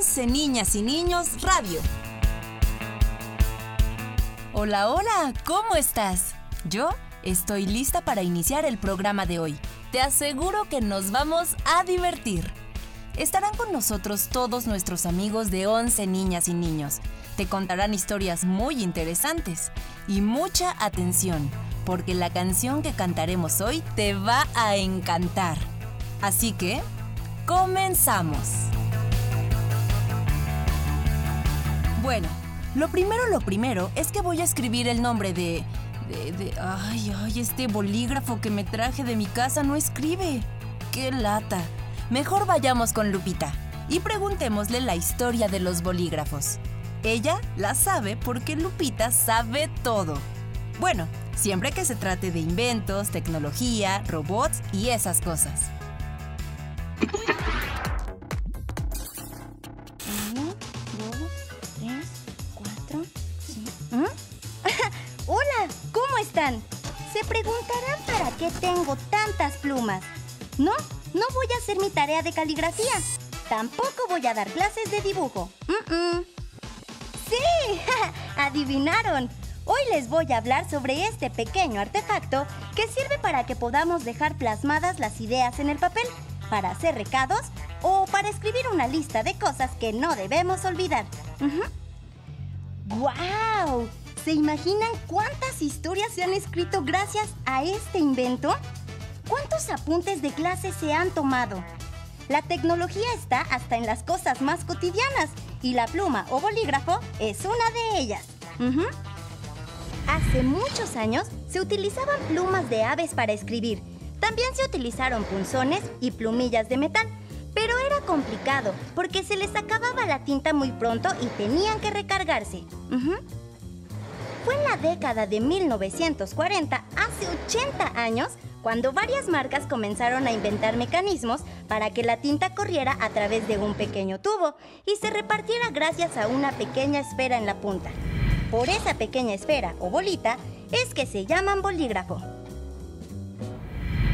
11 Niñas y Niños Radio. Hola, hola, ¿cómo estás? Yo estoy lista para iniciar el programa de hoy. Te aseguro que nos vamos a divertir. Estarán con nosotros todos nuestros amigos de 11 Niñas y Niños. Te contarán historias muy interesantes. Y mucha atención, porque la canción que cantaremos hoy te va a encantar. Así que, comenzamos. Bueno, lo primero, lo primero es que voy a escribir el nombre de... de, de ay, ay, este bolígrafo que me traje de mi casa no escribe. ¡Qué lata! Mejor vayamos con Lupita y preguntémosle la historia de los bolígrafos. Ella la sabe porque Lupita sabe todo. Bueno, siempre que se trate de inventos, tecnología, robots y esas cosas. Se preguntarán para qué tengo tantas plumas. No, no voy a hacer mi tarea de caligrafía. Tampoco voy a dar clases de dibujo. ¡Sí! ¡Adivinaron! Hoy les voy a hablar sobre este pequeño artefacto que sirve para que podamos dejar plasmadas las ideas en el papel, para hacer recados o para escribir una lista de cosas que no debemos olvidar. Ujú. ¡Guau! ¿Se imaginan cuántas historias se han escrito gracias a este invento? ¿Cuántos apuntes de clase se han tomado? La tecnología está hasta en las cosas más cotidianas y la pluma o bolígrafo es una de ellas. Hace muchos años se utilizaban plumas de aves para escribir. También se utilizaron punzones y plumillas de metal. Pero era complicado porque se les acababa la tinta muy pronto y tenían que recargarse. Fue en la década de 1940, hace 80 años, cuando varias marcas comenzaron a inventar mecanismos para que la tinta corriera a través de un pequeño tubo y se repartiera gracias a una pequeña esfera en la punta. Por esa pequeña esfera o bolita es que se llaman bolígrafo.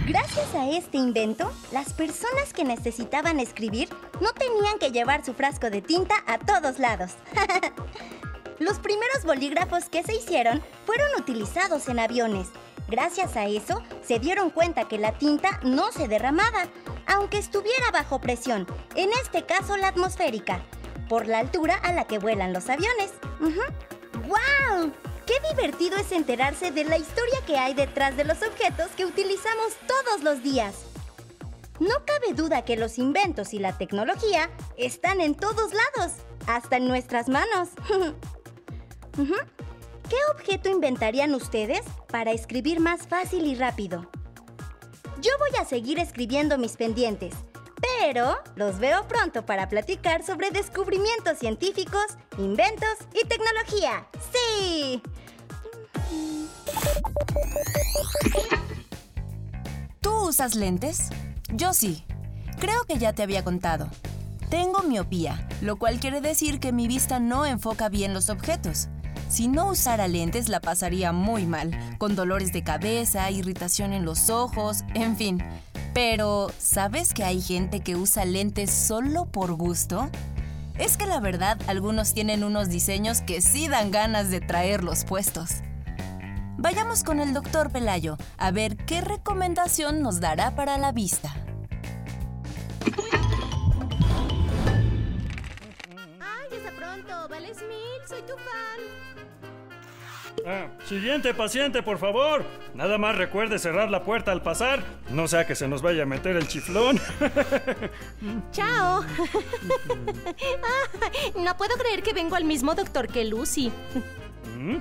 Gracias a este invento, las personas que necesitaban escribir no tenían que llevar su frasco de tinta a todos lados. Los primeros bolígrafos que se hicieron fueron utilizados en aviones. Gracias a eso, se dieron cuenta que la tinta no se derramaba, aunque estuviera bajo presión, en este caso la atmosférica, por la altura a la que vuelan los aviones. Ujú. ¡Guau! ¡Qué divertido es enterarse de la historia que hay detrás de los objetos que utilizamos todos los días! No cabe duda que los inventos y la tecnología están en todos lados, hasta en nuestras manos. ¿Qué objeto inventarían ustedes para escribir más fácil y rápido? Yo voy a seguir escribiendo mis pendientes, pero los veo pronto para platicar sobre descubrimientos científicos, inventos y tecnología. ¡Sí! ¿Tú usas lentes? Yo sí. Creo que ya te había contado. Tengo miopía, lo cual quiere decir que mi vista no enfoca bien los objetos. Si no usara lentes la pasaría muy mal, con dolores de cabeza, irritación en los ojos, en fin. Pero, ¿sabes que hay gente que usa lentes solo por gusto? Es que la verdad, algunos tienen unos diseños que sí dan ganas de traerlos puestos. Vayamos con el doctor Pelayo a ver qué recomendación nos dará para la vista. ¡Ay, hasta pronto! ¡Vales mil! ¡Soy tu fan! Ah, siguiente paciente, por favor. Nada más recuerde cerrar la puerta al pasar. No sea que se nos vaya a meter el chiflón. ¡Chao! Ah, no puedo creer que vengo al mismo doctor que Lucy. ¿Mm?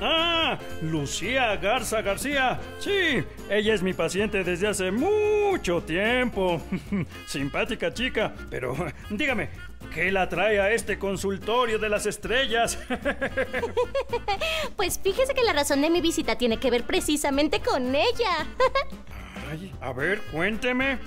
Ah, Lucía Garza García. Sí, ella es mi paciente desde hace mucho tiempo. Simpática chica, pero dígame, ¿qué la trae a este consultorio de las estrellas? Pues fíjese que la razón de mi visita tiene que ver precisamente con ella. Ay, a ver, cuénteme.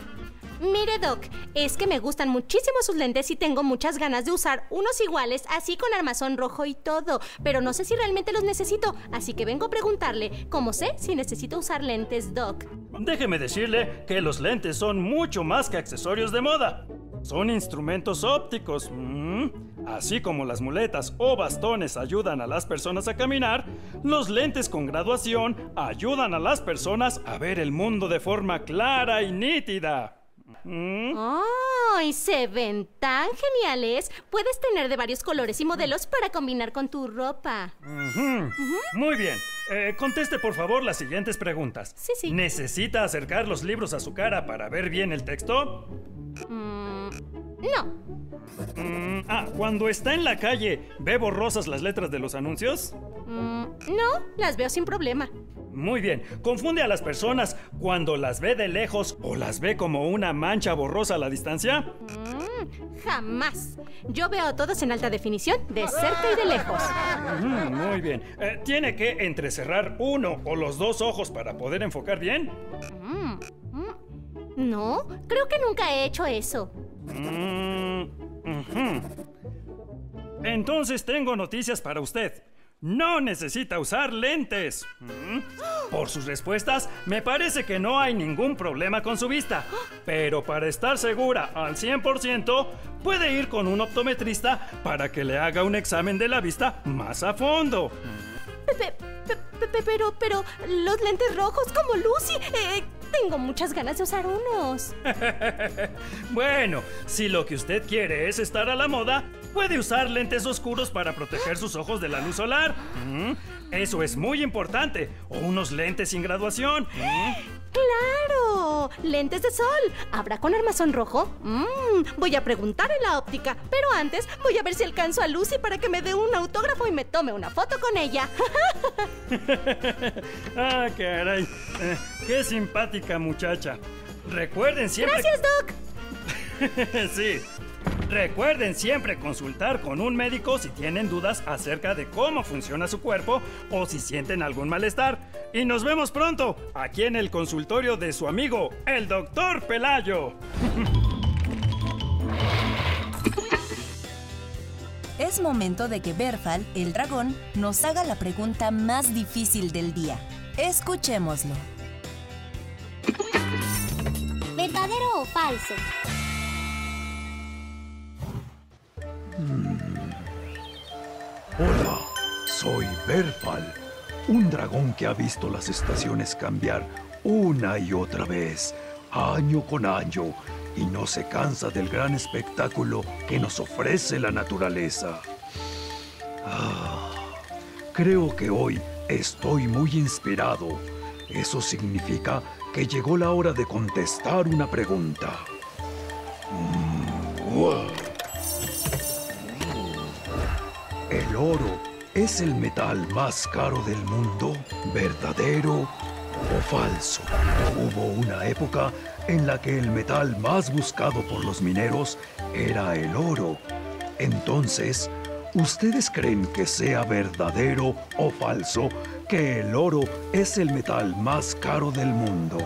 Mire, Doc, es que me gustan muchísimo sus lentes y tengo muchas ganas de usar unos iguales, así con armazón rojo y todo. Pero no sé si realmente los necesito, así que vengo a preguntarle, ¿cómo sé si necesito usar lentes, Doc? Déjeme decirle que los lentes son mucho más que accesorios de moda. son instrumentos ópticos. Mm. Así como las muletas o bastones ayudan a las personas a caminar, los lentes con graduación ayudan a las personas a ver el mundo de forma clara y nítida. Mm. ¡Ay! Se ven tan geniales. Puedes tener de varios colores y modelos para combinar con tu ropa. Muy bien. Eh, conteste por favor las siguientes preguntas. Sí, sí. ¿Necesita acercar los libros a su cara para ver bien el texto? Mm, no. Mm, ah, cuando está en la calle, ¿ve borrosas las letras de los anuncios? no, las veo sin problema. Muy bien. ¿Confunde a las personas cuando las ve de lejos o las ve como una mancha borrosa a la distancia? Mm, jamás. Yo veo a todos en alta definición, de cerca y de lejos. muy bien. Eh, ¿Tiene que entrecerrar uno o los dos ojos para poder enfocar bien? Mm, mm. no, creo que nunca he hecho eso. Entonces tengo noticias para usted no necesita usar lentes. Mm. Por sus respuestas, me parece que no hay ningún problema con su vista. Pero para estar segura al 100%, puede ir con un optometrista para que le haga un examen de la vista más a fondo. Pero, pero, los lentes rojos como Lucy, eh, tengo muchas ganas de usar unos. bueno, si lo que usted quiere es estar a la moda, puede usar lentes oscuros para proteger sus ojos de la luz solar. Mm, eso es muy importante. O unos lentes sin graduación. Mm. ¡Claro! ¡Lentes de sol! ¿Habrá con armazón rojo? Mm, voy a preguntar en la óptica. Pero antes voy a ver si alcanzo a Lucy para que me dé un autógrafo y me tome una foto con ella. ¡Ah, caray! Eh, ¡Qué simpática muchacha! Recuerden siempre. ¡Gracias, Doc! sí. Recuerden siempre consultar con un médico si tienen dudas acerca de cómo funciona su cuerpo o si sienten algún malestar. Y nos vemos pronto aquí en el consultorio de su amigo, el doctor Pelayo. Es momento de que Berfal, el dragón, nos haga la pregunta más difícil del día. Escuchémoslo. ¿Verdadero o falso? Soy Berfal, un dragón que ha visto las estaciones cambiar una y otra vez, año con año, y no se cansa del gran espectáculo que nos ofrece la naturaleza. Ah, creo que hoy estoy muy inspirado. Eso significa que llegó la hora de contestar una pregunta. Mm, ¿El oro es el metal más caro del mundo? ¿Verdadero o falso? Hubo una época en la que el metal más buscado por los mineros era el oro. Entonces, ¿ustedes creen que sea verdadero o falso que el oro es el metal más caro del mundo?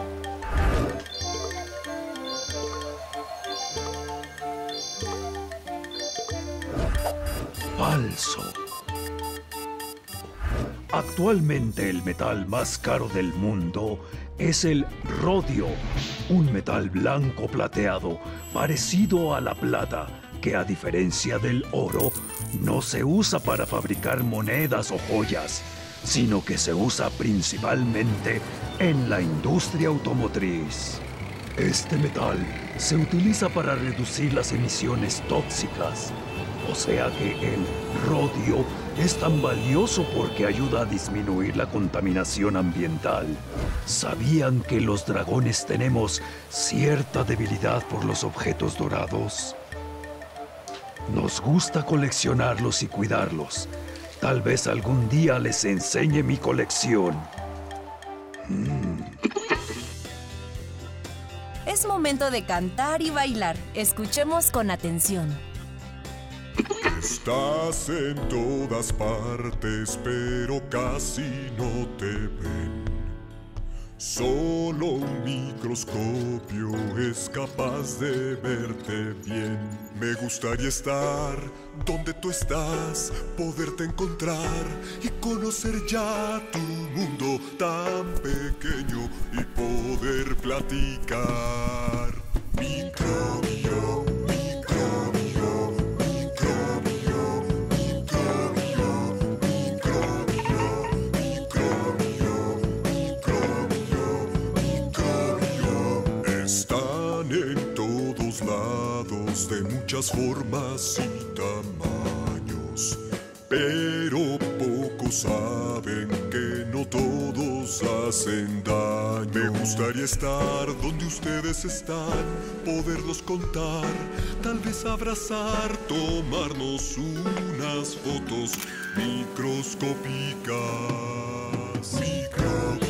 falso. Actualmente el metal más caro del mundo es el rodio, un metal blanco plateado parecido a la plata que a diferencia del oro no se usa para fabricar monedas o joyas, sino que se usa principalmente en la industria automotriz. Este metal se utiliza para reducir las emisiones tóxicas o sea que el rodio es tan valioso porque ayuda a disminuir la contaminación ambiental. ¿Sabían que los dragones tenemos cierta debilidad por los objetos dorados? Nos gusta coleccionarlos y cuidarlos. Tal vez algún día les enseñe mi colección. Es momento de cantar y bailar. Escuchemos con atención. Estás en todas partes, pero casi no te ven. Solo un microscopio es capaz de verte bien. Me gustaría estar donde tú estás, poderte encontrar y conocer ya tu mundo tan pequeño y poder platicar. Microbio, muchas formas y tamaños, pero pocos saben que no todos hacen daño. Me gustaría estar donde ustedes están, poderlos contar, tal vez abrazar, tomarnos unas fotos microscópicas.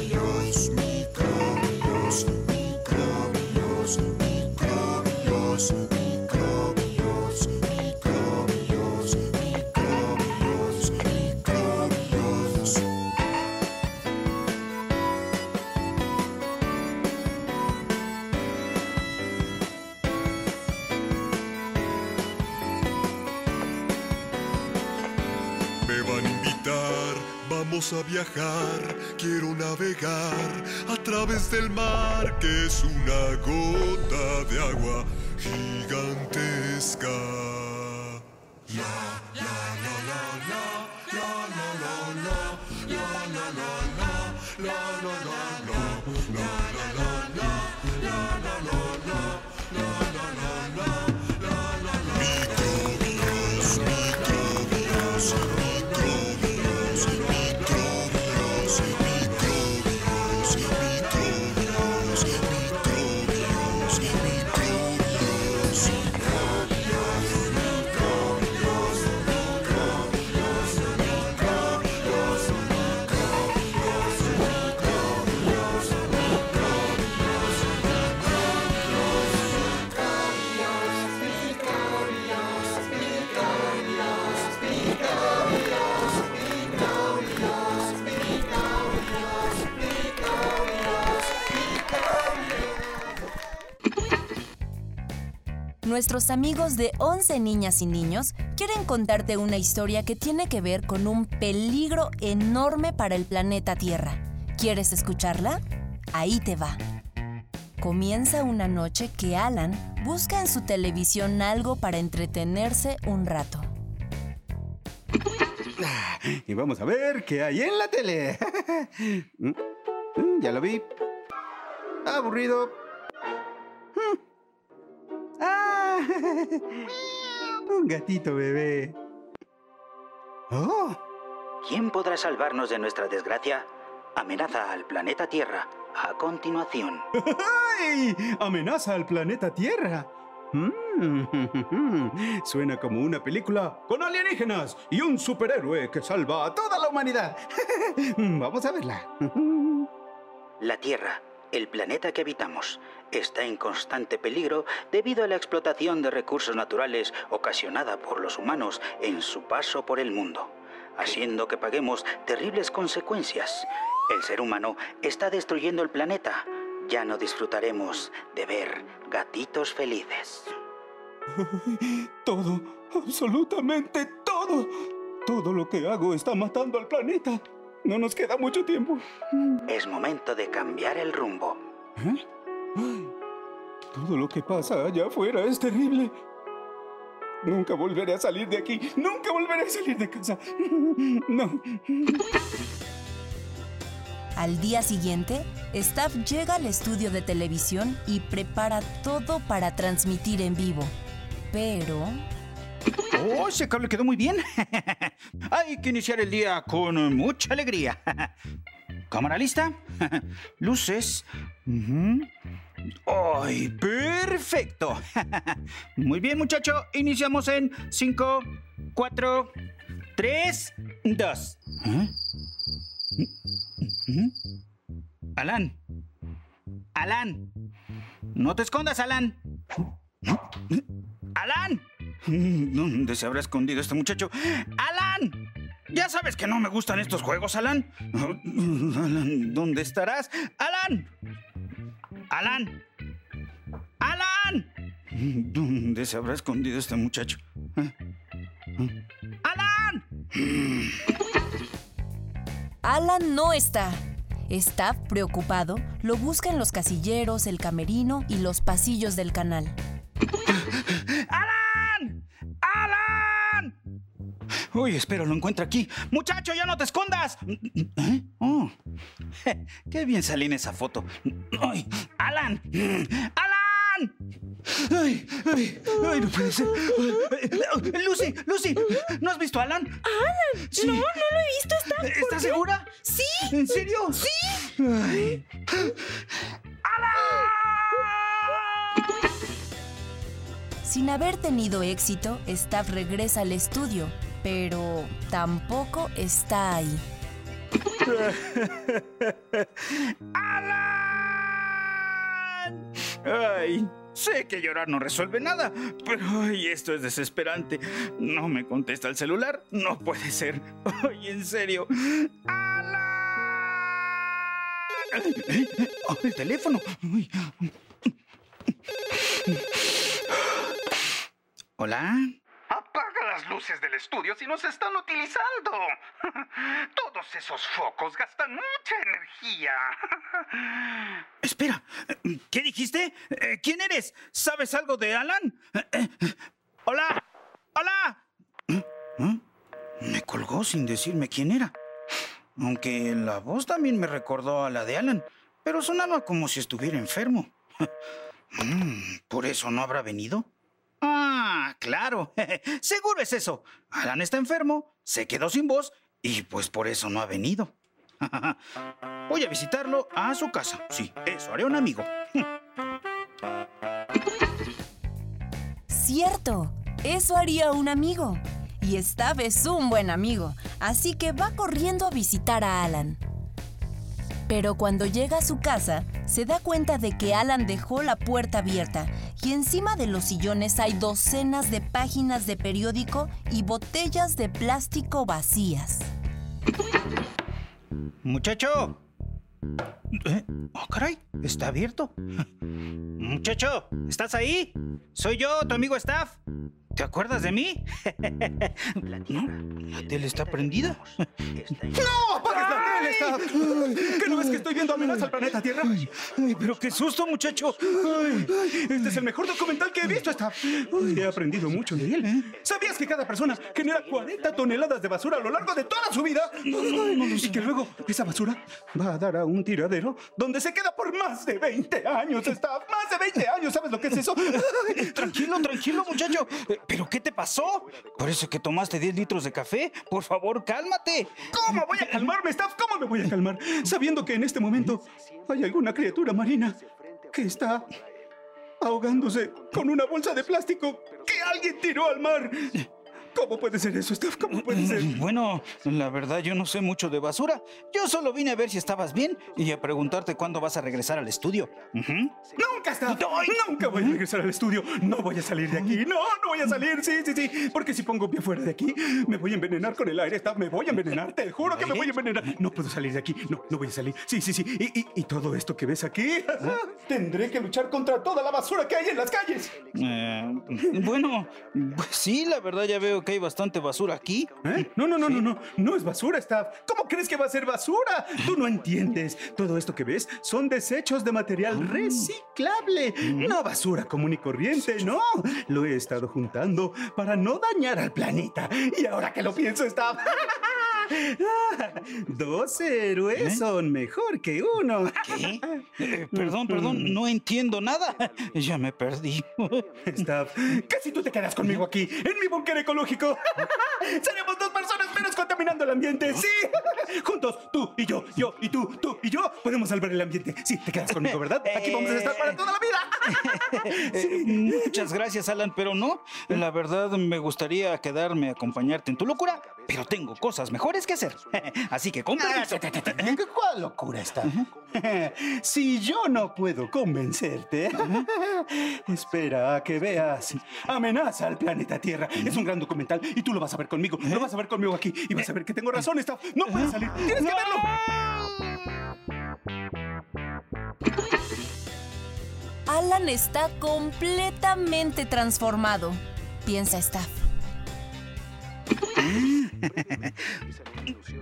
A viajar, quiero navegar a través del mar que es una gota de agua gigantesca. Nuestros amigos de 11 niñas y niños quieren contarte una historia que tiene que ver con un peligro enorme para el planeta Tierra. ¿Quieres escucharla? Ahí te va. Comienza una noche que Alan busca en su televisión algo para entretenerse un rato. Y vamos a ver qué hay en la tele. Mm, mm, ya lo vi. Aburrido. un gatito bebé. Oh, ¿Quién podrá salvarnos de nuestra desgracia? Amenaza al planeta Tierra. A continuación. ¡Ay! Amenaza al planeta Tierra. Mm, Suena como una película con alienígenas y un superhéroe que salva a toda la humanidad. Vamos a verla. La Tierra, el planeta que habitamos, está en constante peligro debido a la explotación de recursos naturales ocasionada por los humanos en su paso por el mundo, haciendo que paguemos terribles consecuencias. El ser humano está destruyendo el planeta. Ya no disfrutaremos de ver gatitos felices. Todo, absolutamente todo. Todo lo que hago está matando al planeta. No nos queda mucho tiempo. Es momento de cambiar el rumbo. ¿Eh? Todo lo que pasa allá afuera es terrible. Nunca volveré a salir de aquí. Nunca volveré a salir de casa. No. Al día siguiente, Staff llega al estudio de televisión y prepara todo para transmitir en vivo. Pero... Oh, ese cable quedó muy bien. Hay que iniciar el día con mucha alegría. ¿Cámara lista? Luces. ¡Ay, perfecto! Muy bien, muchacho. Iniciamos en 5, 4, 3, 2. Alan. Alan. No te escondas, Alan. Alan. ¿Dónde se habrá escondido este muchacho? ¡Alan! Ya sabes que no me gustan estos juegos, Alan. Alan, ¿dónde estarás? ¡Alan! ¡Alan! ¡Alan! ¿Dónde se habrá escondido este muchacho? ¡Alan! Alan no está. Staff, preocupado, lo busca en los casilleros, el camerino y los pasillos del canal. Uy, espero lo encuentre aquí. Muchacho, ya no te escondas. ¿Eh? Oh. Qué bien salí en esa foto. Ay, Alan. Alan. ¡Alan! ¡Ay, ay, ay, no puede ser! Lucy, Lucy, ¿no has visto a Alan? ¡Alan! Sí. No, no lo he visto. ¿Está, ¿por ¿Estás segura? Sí. ¿En serio? Sí. Ay. Sin haber tenido éxito, Staff regresa al estudio, pero tampoco está ahí. ¡Alan! Ay, sé que llorar no resuelve nada, pero ay, esto es desesperante. No me contesta el celular, no puede ser. Ay, en serio. ¡Alan! Ay, el teléfono. Ay. Hola. Luces del estudio si nos están utilizando. Todos esos focos gastan mucha energía. Espera, ¿qué dijiste? Eh, ¿Quién eres? ¿Sabes algo de Alan? Eh, eh, Hola, hola. ¿Eh? Me colgó sin decirme quién era. Aunque la voz también me recordó a la de Alan, pero sonaba como si estuviera enfermo. Mm, ¿Por eso no habrá venido? Ah, claro. Seguro es eso. Alan está enfermo, se quedó sin voz y pues por eso no ha venido. Voy a visitarlo a su casa. Sí, eso haré un amigo. Cierto, eso haría un amigo. Y Staff es un buen amigo, así que va corriendo a visitar a Alan. Pero cuando llega a su casa, se da cuenta de que Alan dejó la puerta abierta y encima de los sillones hay docenas de páginas de periódico y botellas de plástico vacías. Muchacho. ¿Eh? Oh, caray, está abierto. Muchacho, ¿estás ahí? Soy yo, tu amigo Staff. ¿Te acuerdas de mí? ¿No? ¿La tele está prendida? ¡No! ¡Apagues ¿Qué no ves que estoy viendo amenaza al planeta Tierra? Ay, pero qué susto, muchacho. Ay, este es el mejor documental que he visto, Staff. Ay, he aprendido mucho de él. ¿Sabías que cada persona genera 40 toneladas de basura a lo largo de toda su vida? Y que luego esa basura va a dar a un tiradero donde se queda por más de 20 años, Staff. Más de 20 años, ¿sabes lo que es eso? Tranquilo, tranquilo, muchacho. Eh, ¿Pero qué te pasó? ¿Por eso que tomaste 10 litros de café? Por favor, cálmate. ¿Cómo voy a calmarme, Staff? ¿Cómo me voy a calmar? Sabiendo que en este momento hay alguna criatura marina que está ahogándose con una bolsa de plástico que alguien tiró al mar. ¿Cómo puede ser eso, Staff? ¿Cómo puede ser? Bueno, la verdad yo no sé mucho de basura. Yo solo vine a ver si estabas bien y a preguntarte cuándo vas a regresar al estudio. Nunca, voy a regresar al estudio. No voy a salir de aquí. No, no voy a salir. Sí, sí, sí. Porque si pongo pie fuera de aquí, me voy a envenenar con el aire, Staff. Me voy a envenenar. Te juro que me voy a envenenar. No puedo salir de aquí. No, no voy a salir. Sí, sí, sí. Y, y- y todo esto que ves aquí, tendré que luchar contra toda la basura que hay en las calles. Eh, bueno, pues sí, la verdad ya veo que hay bastante basura aquí. ¿Eh? No, no, no, no, no. No es basura, Staff. ¿Cómo crees que va a ser basura? Tú no entiendes. Todo esto que ves son desechos de material No basura común y corriente, no. Lo he estado juntando para no dañar al planeta. Y ahora que lo pienso, Staff. Dos héroes son mejor que uno. ¿Qué? Eh, perdón, perdón, no entiendo nada. Ya me perdí. Staff, casi tú te quedas conmigo aquí, en mi búnker ecológico. Seremos dos personas menos contaminando el ambiente, sí. Juntos, tú y yo, yo y tú, tú y yo, podemos salvar el ambiente. Sí, te quedas conmigo, ¿verdad? Aquí vamos a estar para toda la vida. Eh, muchas gracias, Alan, pero no. La verdad me gustaría quedarme a acompañarte en tu locura, pero tengo cosas mejores que hacer. Así que con permiso. ¿Cuál locura está? Si yo no puedo convencerte, espera a que veas Amenaza al planeta Tierra. Es un gran documental y tú lo vas a ver conmigo. Lo vas a ver conmigo aquí y vas a ver que tengo razón, Staff. No puedes salir. Tienes que verlo. Alan está completamente transformado, piensa Staff.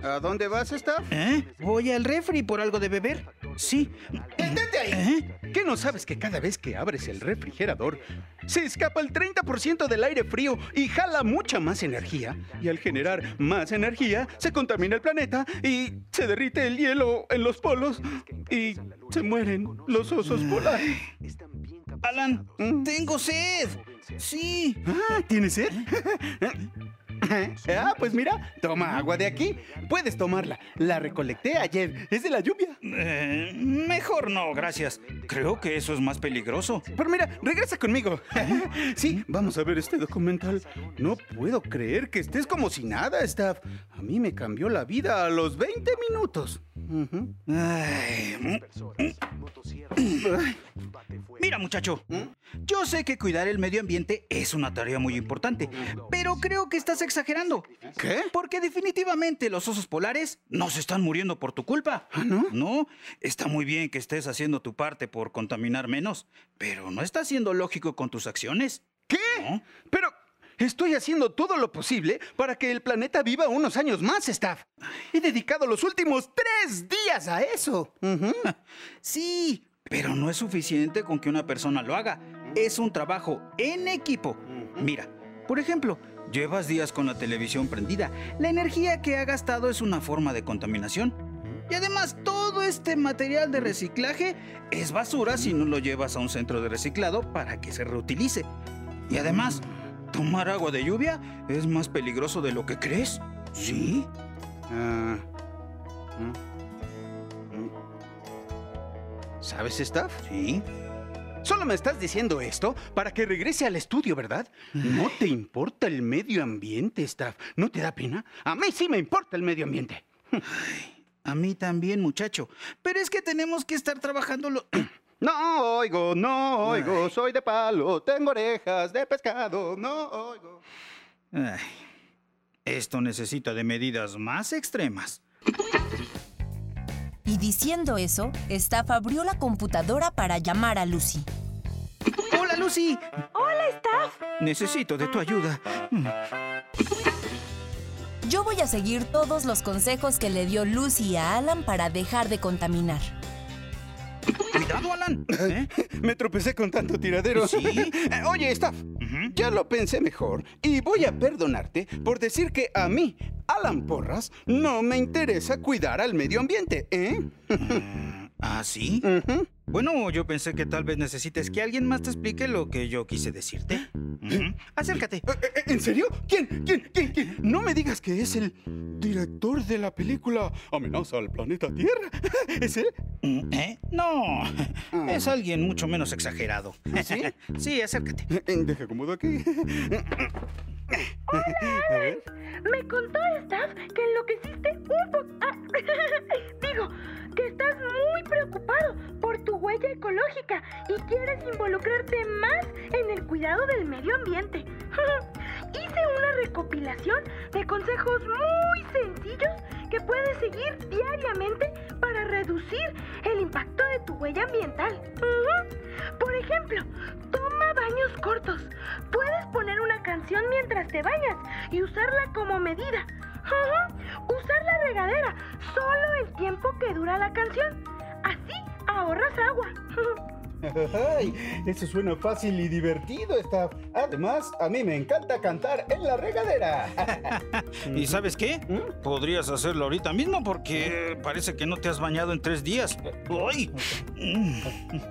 ¿A dónde vas, Staff? ¿Eh? ¿Voy al refri por algo de beber? Sí. ¡Detente ahí! ¿Eh? ¿Qué no sabes que cada vez que abres el refrigerador se escapa el 30% del aire frío y jala mucha más energía? Y al generar más energía se contamina el planeta y se derrite el hielo en los polos y se mueren los osos polares. Alan, tengo sed. Sí. Ah, ¿tienes sed? ah, pues mira, toma agua de aquí. Puedes tomarla. La recolecté ayer. Es de la lluvia. Eh, mejor no, gracias. Creo que eso es más peligroso. Pero mira, regresa conmigo. sí, vamos a ver este documental. No puedo creer que estés como si nada, Staff. A mí me cambió la vida a los 20 minutos. Ujú. Ay, Mira, muchacho, yo sé que cuidar el medio ambiente es una tarea muy importante, pero creo que estás exagerando. ¿Qué? Porque definitivamente los osos polares no se están muriendo por tu culpa. ¿Ah, no? No, está muy bien que estés haciendo tu parte por contaminar menos, pero no estás siendo lógico con tus acciones. ¿Qué? ¿No? Pero estoy haciendo todo lo posible para que el planeta viva unos años más, Staff. He dedicado los últimos tres días a eso. Ujú. Sí, pero no es suficiente con que una persona lo haga. Es un trabajo en equipo. Mira, por ejemplo, llevas días con la televisión prendida. La energía que ha gastado es una forma de contaminación. Y además, todo este material de reciclaje es basura si no lo llevas a un centro de reciclado para que se reutilice. Y además, tomar agua de lluvia es más peligroso de lo que crees. ¿Sí? Ah, mm, mm. ¿Sabes, Staff? Sí. Solo me estás diciendo esto para que regrese al estudio, ¿verdad? No te importa el medio ambiente, Staff. ¿No te da pena? A mí sí me importa el medio ambiente. A mí también, muchacho. Pero es que tenemos que estar trabajando lo... No oigo, no oigo, Ay. soy de palo, tengo orejas de pescado, no oigo. Ay, esto necesita de medidas más extremas. Y diciendo eso, Staff abrió la computadora para llamar a Lucy. ¡Hola, Lucy! Hola, Staff. Necesito de tu ayuda. Yo voy a seguir todos los consejos que le dio Lucy a Alan para dejar de contaminar. Cuidado, Alan. ¿Eh? Me tropecé con tanto tiradero. ¿Sí? Eh, Oye, Staff, ya lo pensé mejor y voy a perdonarte por decir que a mí, Alan Porras, no me interesa cuidar al medio ambiente, ¿eh? ¿Ah, sí? Bueno, yo pensé que tal vez necesites que alguien más te explique lo que yo quise decirte. Acércate. Eh, eh, ¿En serio? ¿Quién? ¿Quién? ¿Quién? ¿Quién? No me digas que es el director de la película Amenaza al planeta Tierra. ¿Es él? ¿Eh? No, es alguien mucho menos exagerado. ¿Sí? Sí, acércate. Eh, eh, Deja acomodo aquí. A ver. Me contó Staff que enloqueciste un poco. digo, que estás muy preocupado por tu huella ecológica y quieres involucrarte más en el cuidado del medio ambiente. Hice una recopilación de consejos muy sencillos que puedes seguir diariamente para reducir el impacto de tu huella ambiental. Por ejemplo, toma baños cortos. Puedes poner una canción mientras te bañas y usarla como medida. Usar la regadera solo el tiempo que dura la canción. Así ahorras agua. Ay, eso suena fácil y divertido, Staff. Además, a mí me encanta cantar en la regadera. ¿Y sabes qué? ¿Mm? Podrías hacerlo ahorita mismo porque parece que no te has bañado en tres días. ¡Ay!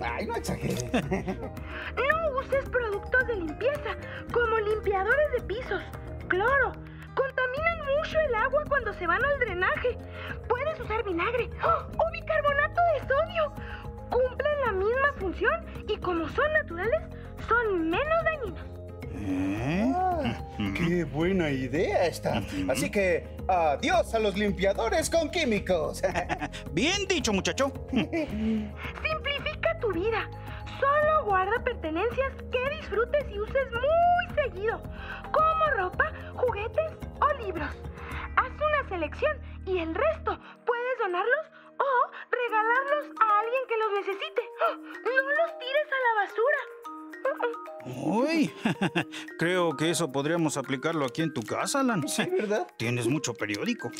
Ay, no exageres. No uses productos de limpieza como limpiadores de pisos, cloro. Contaminan mucho el agua cuando se van al drenaje. Puedes usar vinagre o bicarbonato de sodio. Cumplen la misma función y como son naturales, son menos dañinos. ¿Eh? Ah, ¡Qué buena idea, Staff! Así que, adiós a los limpiadores con químicos. Bien dicho, muchacho. Simplifica tu vida. Solo guarda pertenencias que disfrutes y uses muy seguido, como ropa, juguetes o libros. Haz una selección y el resto puedes donarlos o regalarlos a alguien que los necesite. ¡Oh! No los tires a la basura. Uy, creo que eso podríamos aplicarlo aquí en tu casa, Alan. Sí, ¿verdad? Tienes mucho periódico.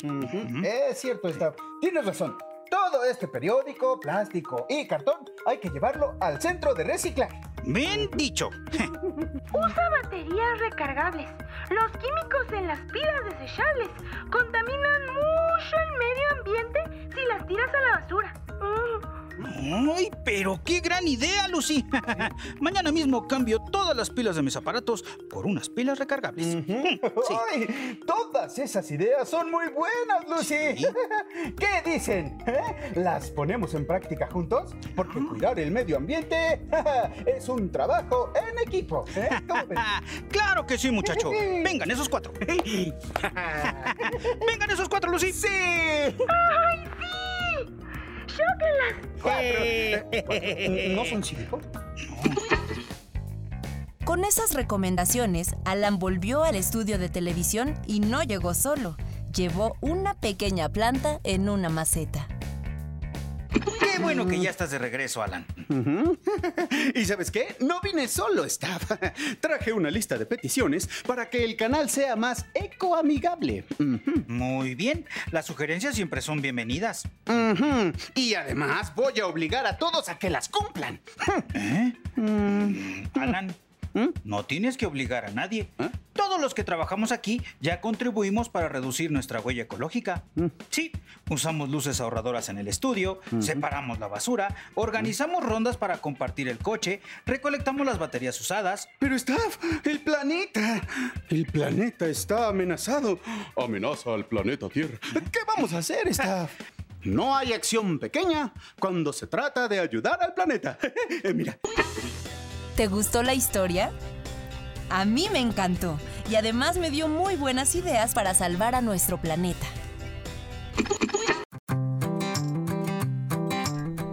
Es cierto, Staff. Tienes razón. Todo este periódico, plástico y cartón hay que llevarlo al centro de reciclaje. Bien dicho. Usa baterías recargables. Los químicos en las pilas desechables contaminan mucho el medio ambiente si las tiras a la basura. Mm. ¡Ay, pero qué gran idea, Lucy! Mañana mismo cambio todas las pilas de mis aparatos por unas pilas recargables. ¡Ay! Todas esas ideas son muy buenas, Lucy. ¿Qué dicen? ¿Eh? ¿Las ponemos en práctica juntos? Porque cuidar el medio ambiente es un trabajo en equipo. ¿eh? ¡Claro que sí, muchacho! ¡Vengan esos cuatro! ¡Vengan esos cuatro, Lucy! ¡Sí! ¡Ay, Eh. ¿No son cinco? Con esas recomendaciones, Alan volvió al estudio de televisión y no llegó solo. Llevó una pequeña planta en una maceta. ¡Qué bueno que ya estás de regreso, Alan! ¿Y sabes qué? No vine solo, Staff. Traje una lista de peticiones para que el canal sea más ecoamigable. Muy bien, las sugerencias siempre son bienvenidas. Y además voy a obligar a todos a que las cumplan. ¿Eh? Mm. Alan, no tienes que obligar a nadie. Todos los que trabajamos aquí ya contribuimos para reducir nuestra huella ecológica. Sí, usamos luces ahorradoras en el estudio, separamos la basura, organizamos rondas para compartir el coche, recolectamos las baterías usadas. Pero Staff, el planeta. El planeta está amenazado. Amenaza al planeta Tierra. ¿Qué vamos a hacer, Staff? No hay acción pequeña cuando se trata de ayudar al planeta. Eh, Mira, ¿Te gustó la historia? A mí me encantó y además me dio muy buenas ideas para salvar a nuestro planeta.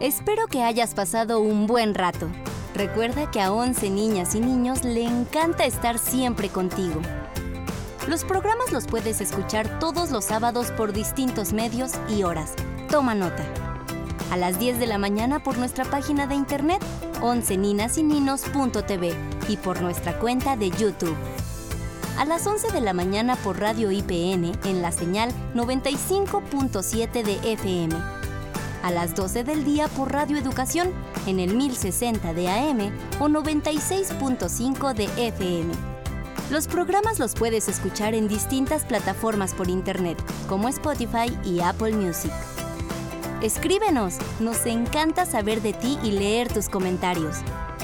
Espero que hayas pasado un buen rato. Recuerda que a 11 niñas y niños le encanta estar siempre contigo. Los programas los puedes escuchar todos los sábados por distintos medios y horas. Toma nota. A las 10 de la mañana por nuestra página de internet 11ninasininos.tv y por nuestra cuenta de YouTube. A las 11 de la mañana por Radio IPN en la señal 95.7 de FM. A las 12 del día por Radio Educación en el 1060 de AM o 96.5 de FM. Los programas los puedes escuchar en distintas plataformas por internet, como Spotify y Apple Music. Escríbenos, nos encanta saber de ti y leer tus comentarios.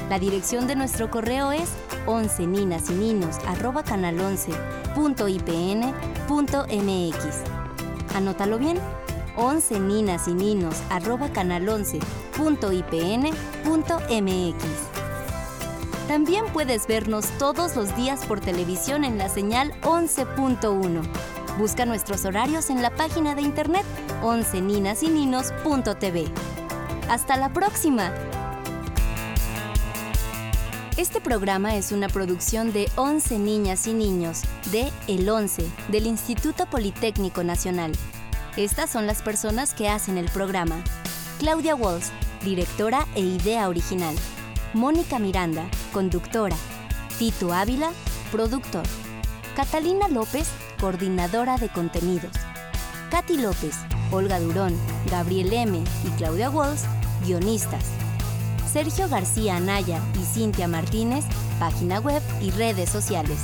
La dirección de nuestro correo es 11 ninas y ninos canal 11.ipn.mx. Anótalo bien, 11 ninas y ninos canal 11.ipn.mx. También puedes vernos todos los días por televisión en la señal 11.1. Busca nuestros horarios en la página de internet 11ninasininos.tv. ¡Hasta la próxima! Este programa es una producción de 11 niñas y niños de El 11 del Instituto Politécnico Nacional. Estas son las personas que hacen el programa. Claudia Walls, directora e idea original. Mónica Miranda, conductora. Tito Ávila, productor. Catalina López, coordinadora de contenidos. Katy López, Olga Durón, Gabriel M. y Claudia Walls, guionistas. Sergio García Anaya y Cintia Martínez, página web y redes sociales.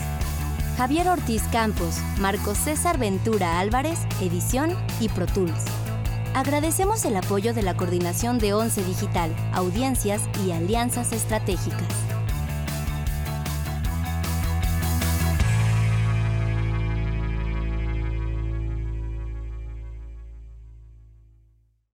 Javier Ortiz Campos, Marcos César Ventura Álvarez, edición y Pro Tools. Agradecemos el apoyo de la Coordinación de Once Digital, Audiencias y Alianzas Estratégicas.